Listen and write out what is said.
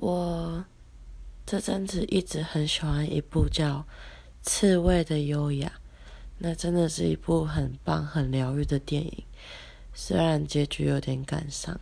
我这阵子一直很喜欢一部叫刺猬的优雅那真的是一部很棒很疗愈的电影虽然结局有点感伤。